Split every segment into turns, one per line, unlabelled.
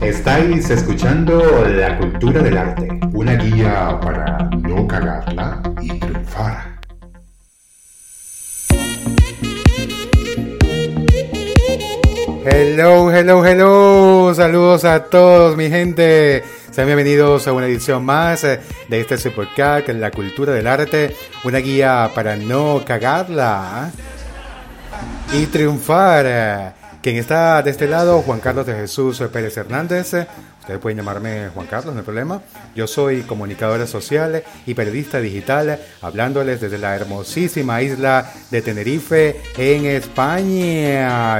Estáis escuchando La Cultura del Arte, una guía para no cagarla y triunfar.
Hello, hello, hello. Saludos a todos, mi gente. Sean bienvenidos a una edición más eh, de este Supercat, La Cultura del Arte, una guía para no cagarla y triunfar. Quien está de este lado, Juan Carlos de Jesús Pérez Hernández. Ustedes pueden llamarme Juan Carlos, no hay problema. Yo soy comunicadora social y periodista digital, hablándoles desde la hermosísima isla de Tenerife, en España.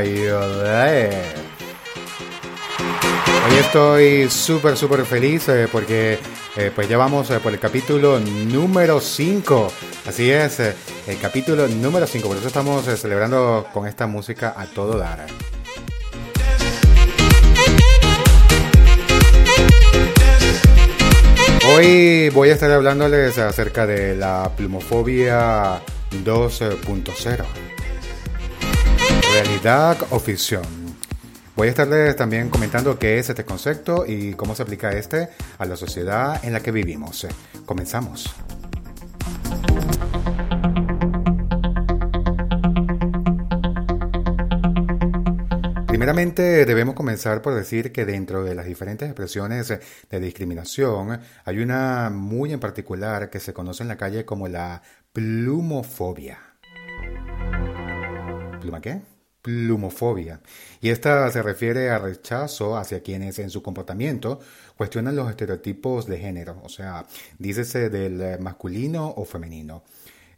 Hoy estoy súper, súper feliz eh, porque eh, pues ya vamos eh, por el capítulo número 5. Así es, el capítulo número 5. Por eso estamos celebrando con esta música a todo dar. Hoy voy a estar hablándoles acerca de la plumofobia 2.0. Realidad o ficción. Voy a estarles también comentando qué es este concepto y cómo se aplica este a la sociedad en la que vivimos. Comenzamos. Primeramente debemos comenzar por decir que dentro de las diferentes expresiones de discriminación hay una muy en particular que se conoce en la calle como la plumofobia. ¿Pluma qué? Plumofobia. Y esta se refiere a rechazo hacia quienes en su comportamiento cuestionan los estereotipos de género, o sea, dícese del masculino o femenino.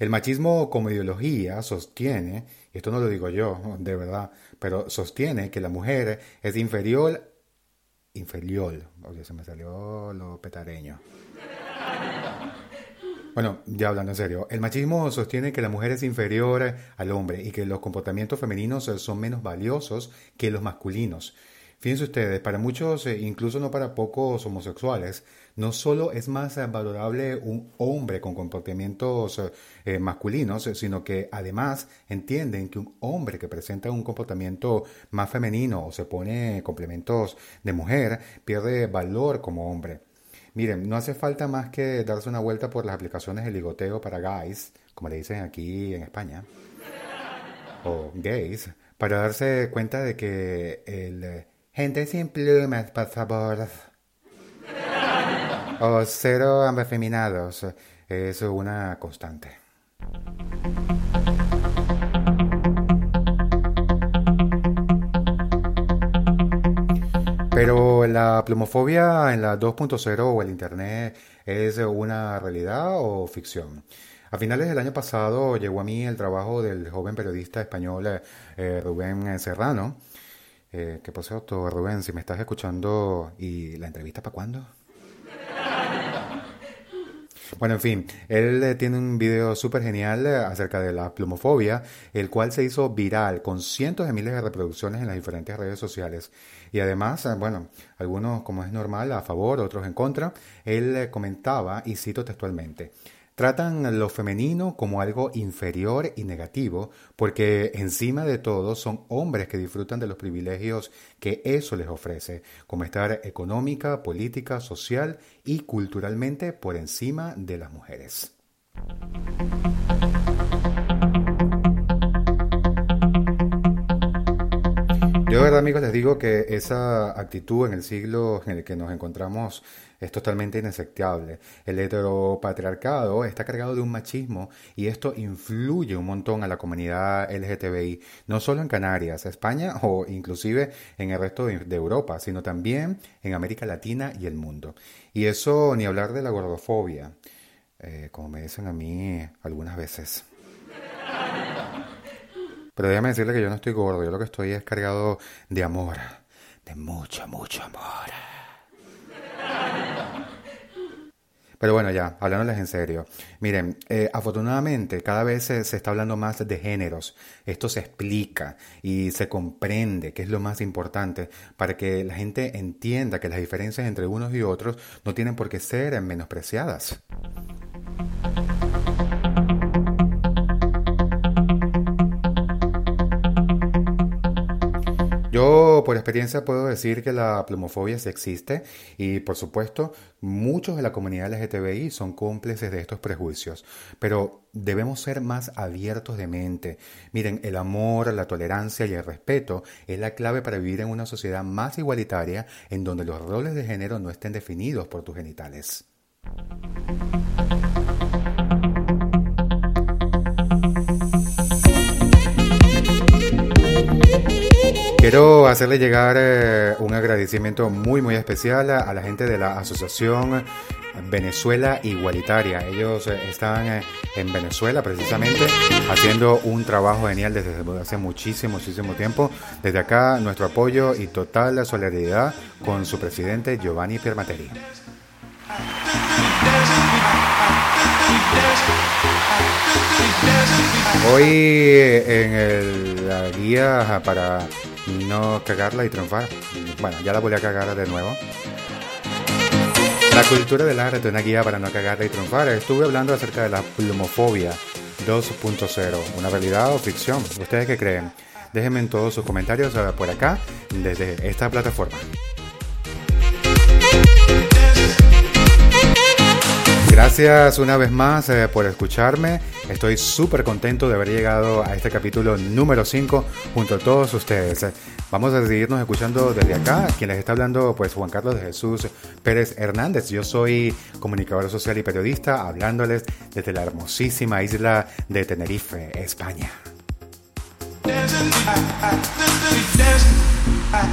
El machismo como ideología sostiene, y esto no lo digo yo, de verdad, pero sostiene que la mujer es inferior, inferior, oye, se me salió lo petareño. Bueno, ya hablando en serio, el machismo sostiene que la mujer es inferior al hombre y que los comportamientos femeninos son menos valiosos que los masculinos. Fíjense ustedes, para muchos, eh, incluso no para pocos homosexuales, no solo es más valorable un hombre con comportamientos eh, masculinos, sino que además entienden que un hombre que presenta un comportamiento más femenino o se pone complementos de mujer pierde valor como hombre. Miren, no hace falta más que darse una vuelta por las aplicaciones de ligoteo para guys, como le dicen aquí en España, o gays, para darse cuenta de que el Gente sin plumas, por favor. O cero ambefeminados. Es una constante. Pero la plumofobia en la 2.0 o el Internet es una realidad o ficción. A finales del año pasado llegó a mí el trabajo del joven periodista español eh, Rubén Serrano, eh, ¿Qué pasó, doctor Rubén? Si me estás escuchando, ¿y la entrevista para cuándo? Bueno, en fin, él eh, tiene un video súper genial eh, acerca de la plumofobia, el cual se hizo viral con cientos de miles de reproducciones en las diferentes redes sociales. Y además, bueno, algunos, como es normal, a favor, otros en contra. Él comentaba, y cito textualmente, Tratan lo femenino como algo inferior y negativo, porque encima de todo son hombres que disfrutan de los privilegios que eso les ofrece, como estar económica, política, social y culturalmente por encima de las mujeres. Yo de verdad amigos les digo que esa actitud en el siglo en el que nos encontramos es totalmente inaceptable. El heteropatriarcado está cargado de un machismo y esto influye un montón a la comunidad LGTBI, no solo en Canarias, España o inclusive en el resto de, Europa, sino también en América Latina y el mundo. Y eso ni hablar de la gordofobia, eh, como me dicen a mí algunas veces. Pero déjame decirle que yo no estoy gordo, yo lo que estoy es cargado de amor, de mucho, mucho amor. Pero bueno, ya, hablándoles en serio. Miren, eh, afortunadamente cada vez se, está hablando más de géneros. Esto se explica y se comprende, que es lo más importante, para que la gente entienda que las diferencias entre unos y otros no tienen por qué ser menospreciadas. Yo por experiencia puedo decir que la plumofobia sí existe y por supuesto muchos de la comunidad LGTBI son cómplices de estos prejuicios, pero debemos ser más abiertos de mente. Miren, el amor, la tolerancia y el respeto es la clave para vivir en una sociedad más igualitaria en donde los roles de género no estén definidos por tus genitales. Quiero hacerle llegar eh, un agradecimiento muy muy especial a, la gente de la Asociación Venezuela Igualitaria. Ellos eh, están eh, en Venezuela precisamente haciendo un trabajo genial desde hace muchísimo, muchísimo tiempo. Desde acá nuestro apoyo y total solidaridad con su presidente Giovanni Piermateri. Hoy en el, la guía para no cagarla y triunfar. Bueno, ya la voy a cagar de nuevo. La cultura del arte, una guía para no cagarla y triunfar. Estuve hablando acerca de la plumofobia 2.0, una realidad o ficción. ¿Ustedes qué creen? Déjenme en todos sus comentarios eh, por acá, desde esta plataforma. Gracias una vez más eh, por escucharme. Estoy súper contento de haber llegado a este capítulo número 5 junto a todos ustedes. Vamos a seguirnos escuchando desde acá. Quien les está hablando, pues Juan Carlos de Jesús Pérez Hernández. Yo soy comunicador social y periodista, hablándoles desde la hermosísima isla de Tenerife, España.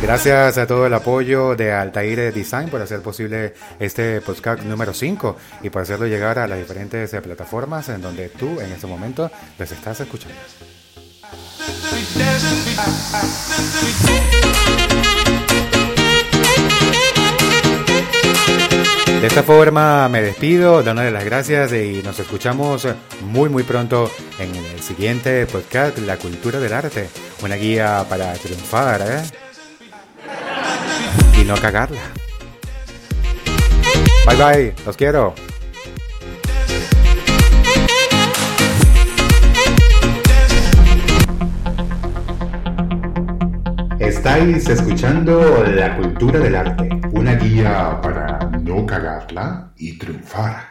Gracias a todo el apoyo de Altair Design por hacer posible este podcast número 5 y por hacerlo llegar a las diferentes plataformas en donde tú en este momento les estás escuchando. De esta forma me despido, dándole las gracias y nos escuchamos muy muy pronto en el siguiente podcast La Cultura del Arte, una guía para triunfar ¿eh? y no cagarla. Bye bye, los quiero.
Estáis escuchando La Cultura del Arte, una guía para no cagarla y triunfar.